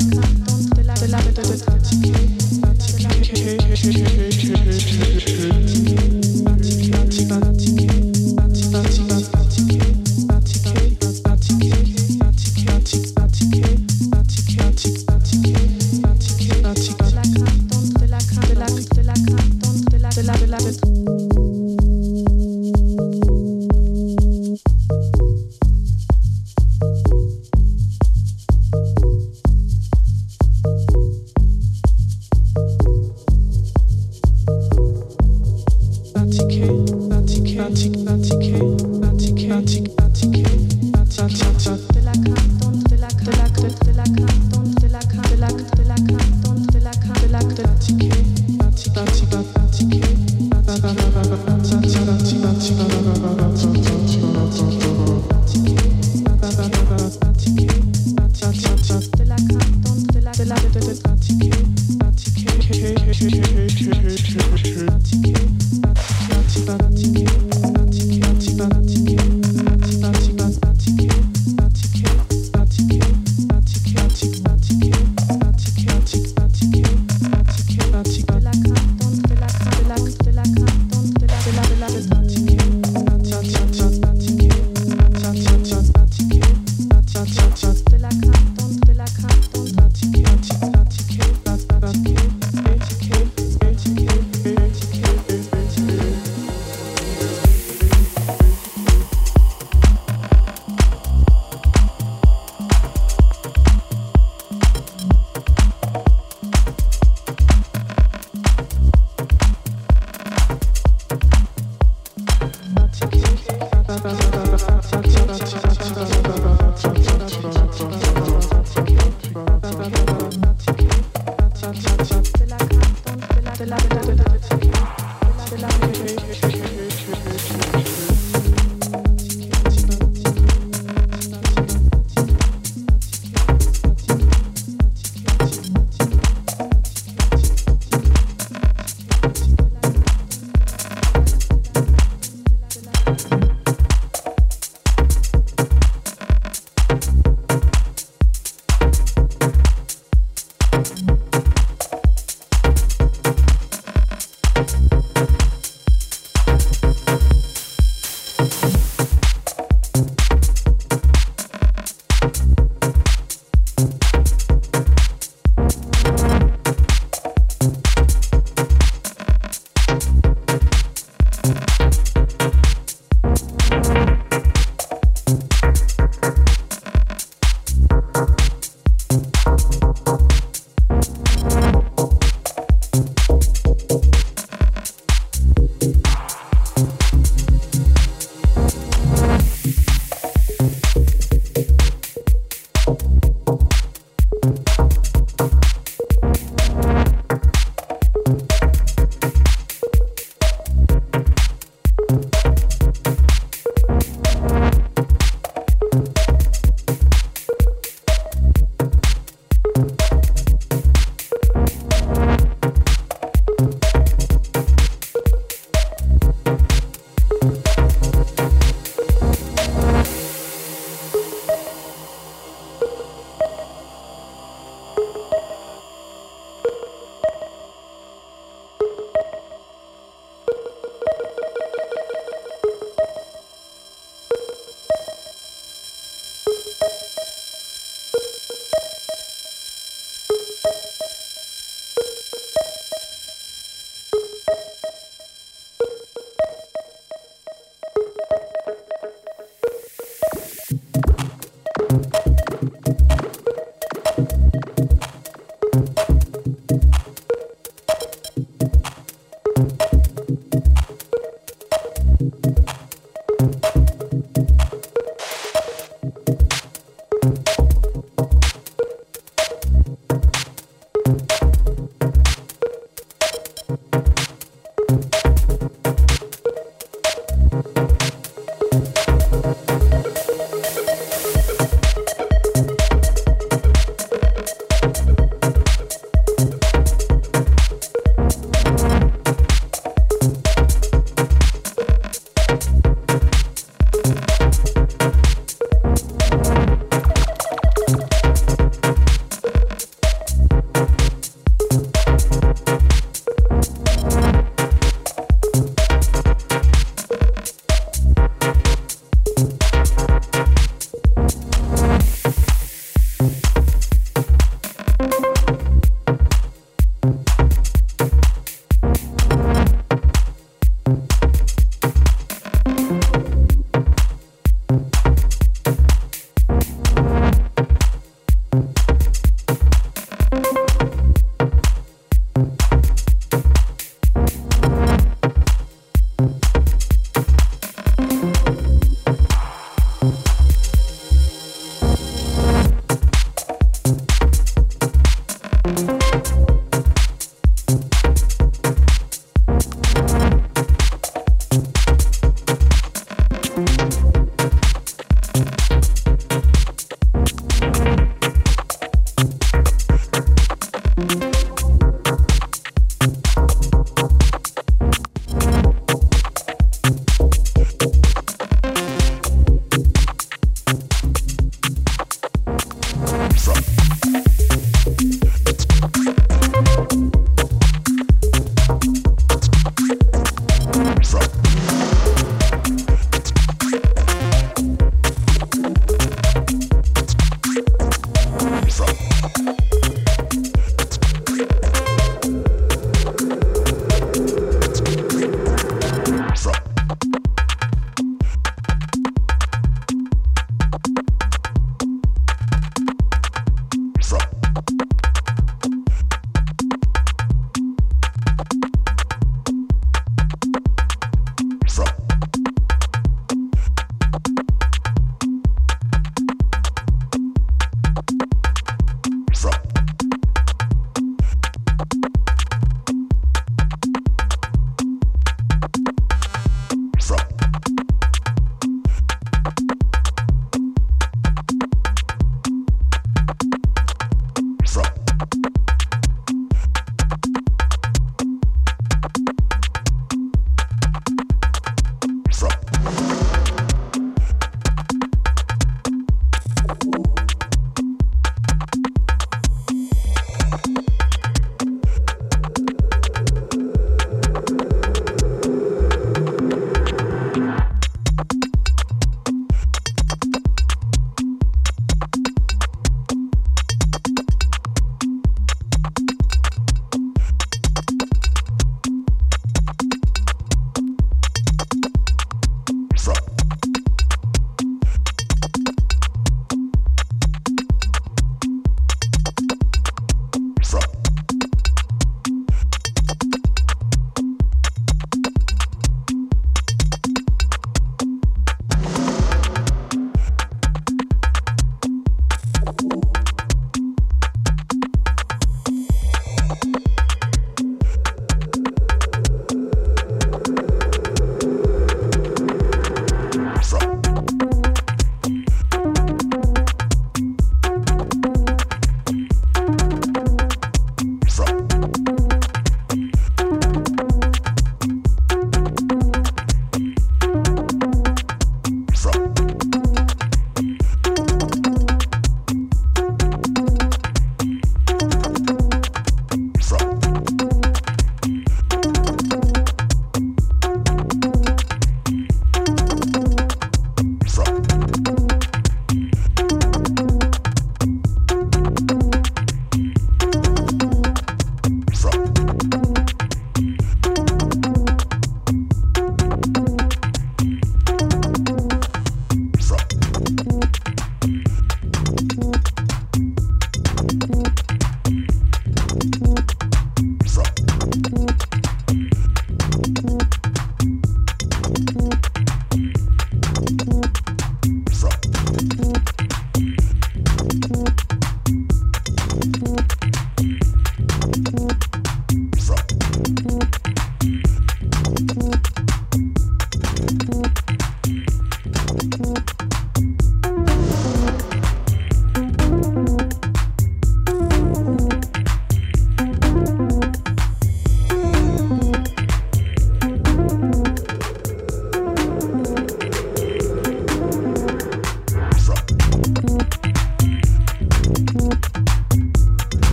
Thank you.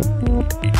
Thank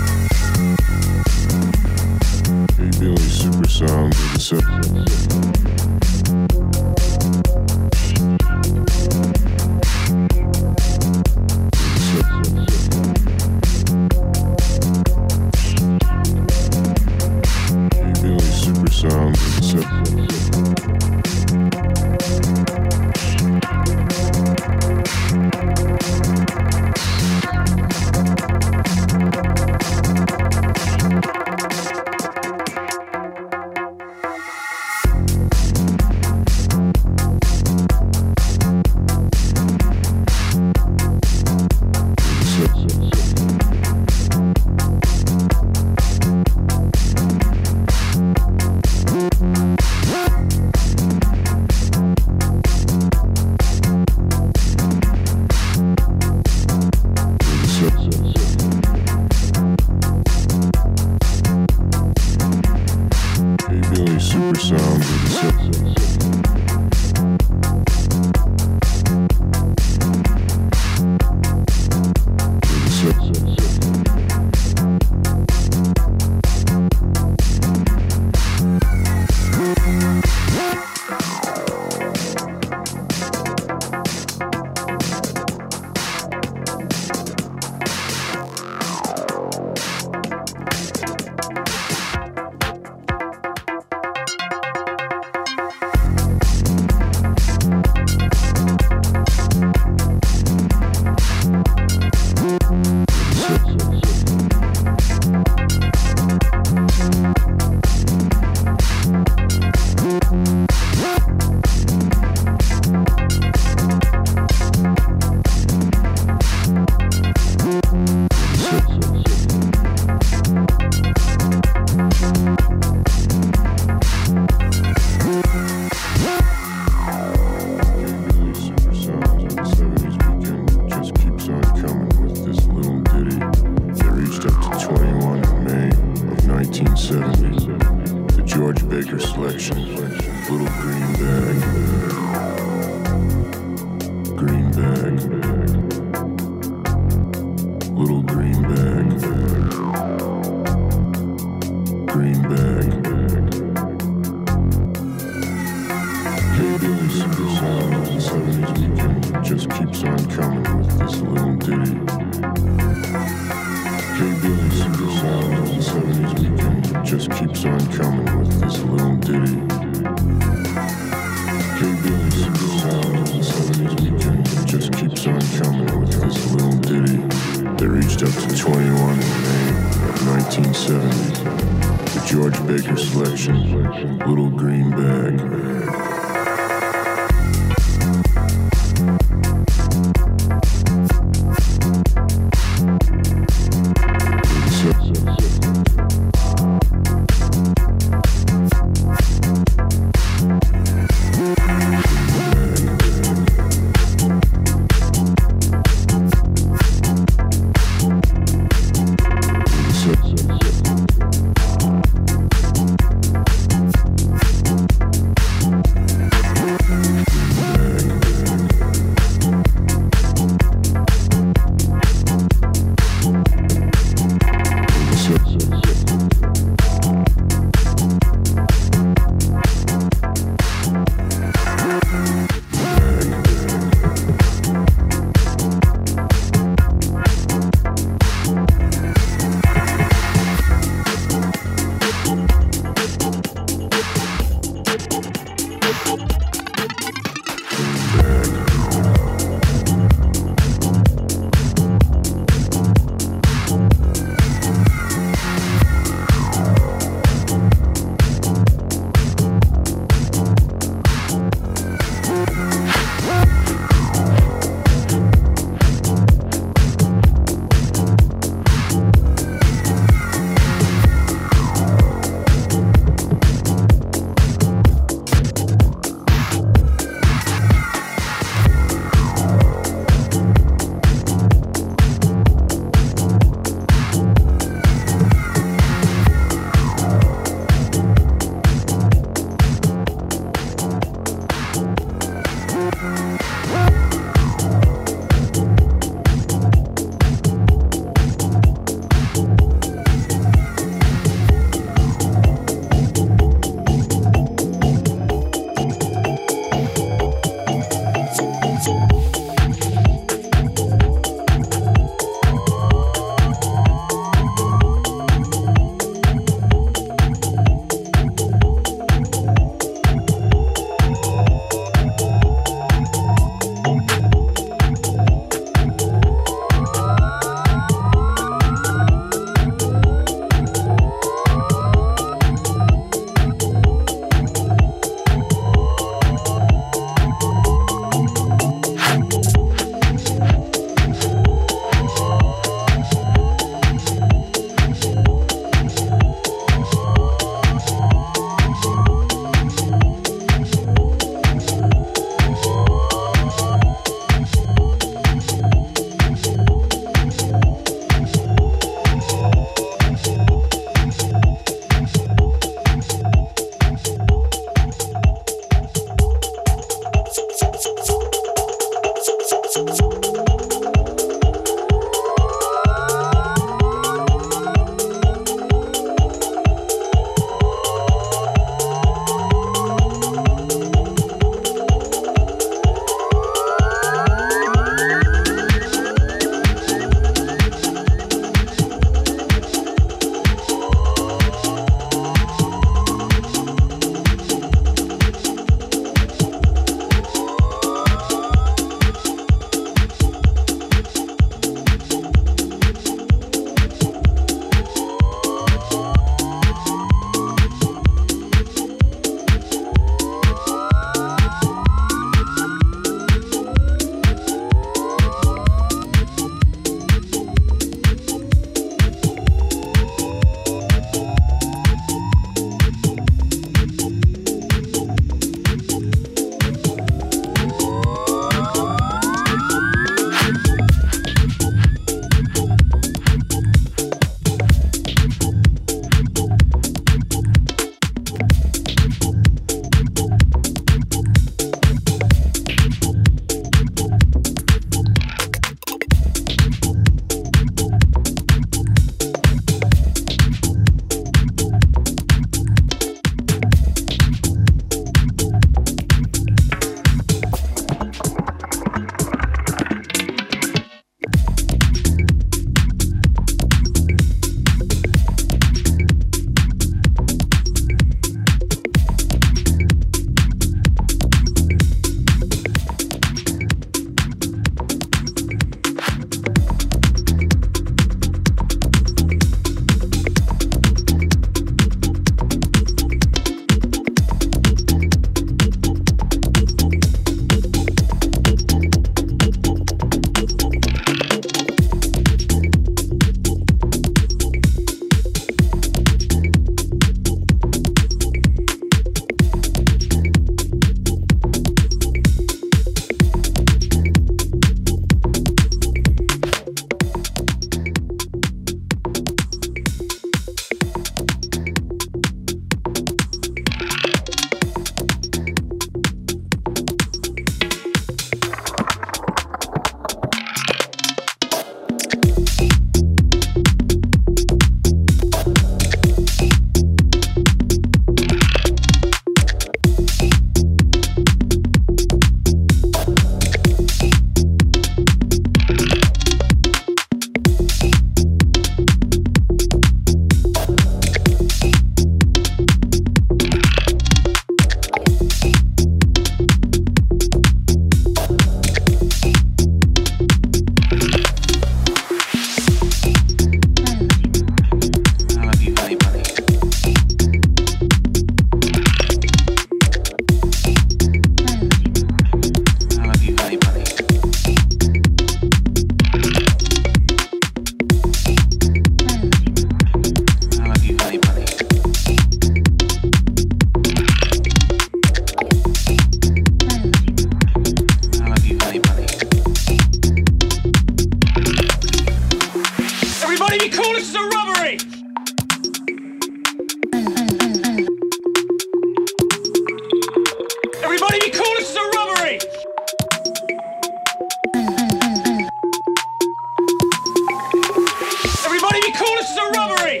is a robbery!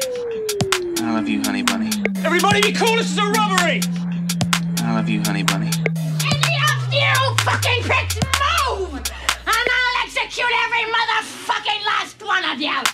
I love you, honey bunny. Everybody be cool, this is a robbery! I love you, honey bunny. Any of you fucking pricks move! And I'll execute every motherfucking last one of you!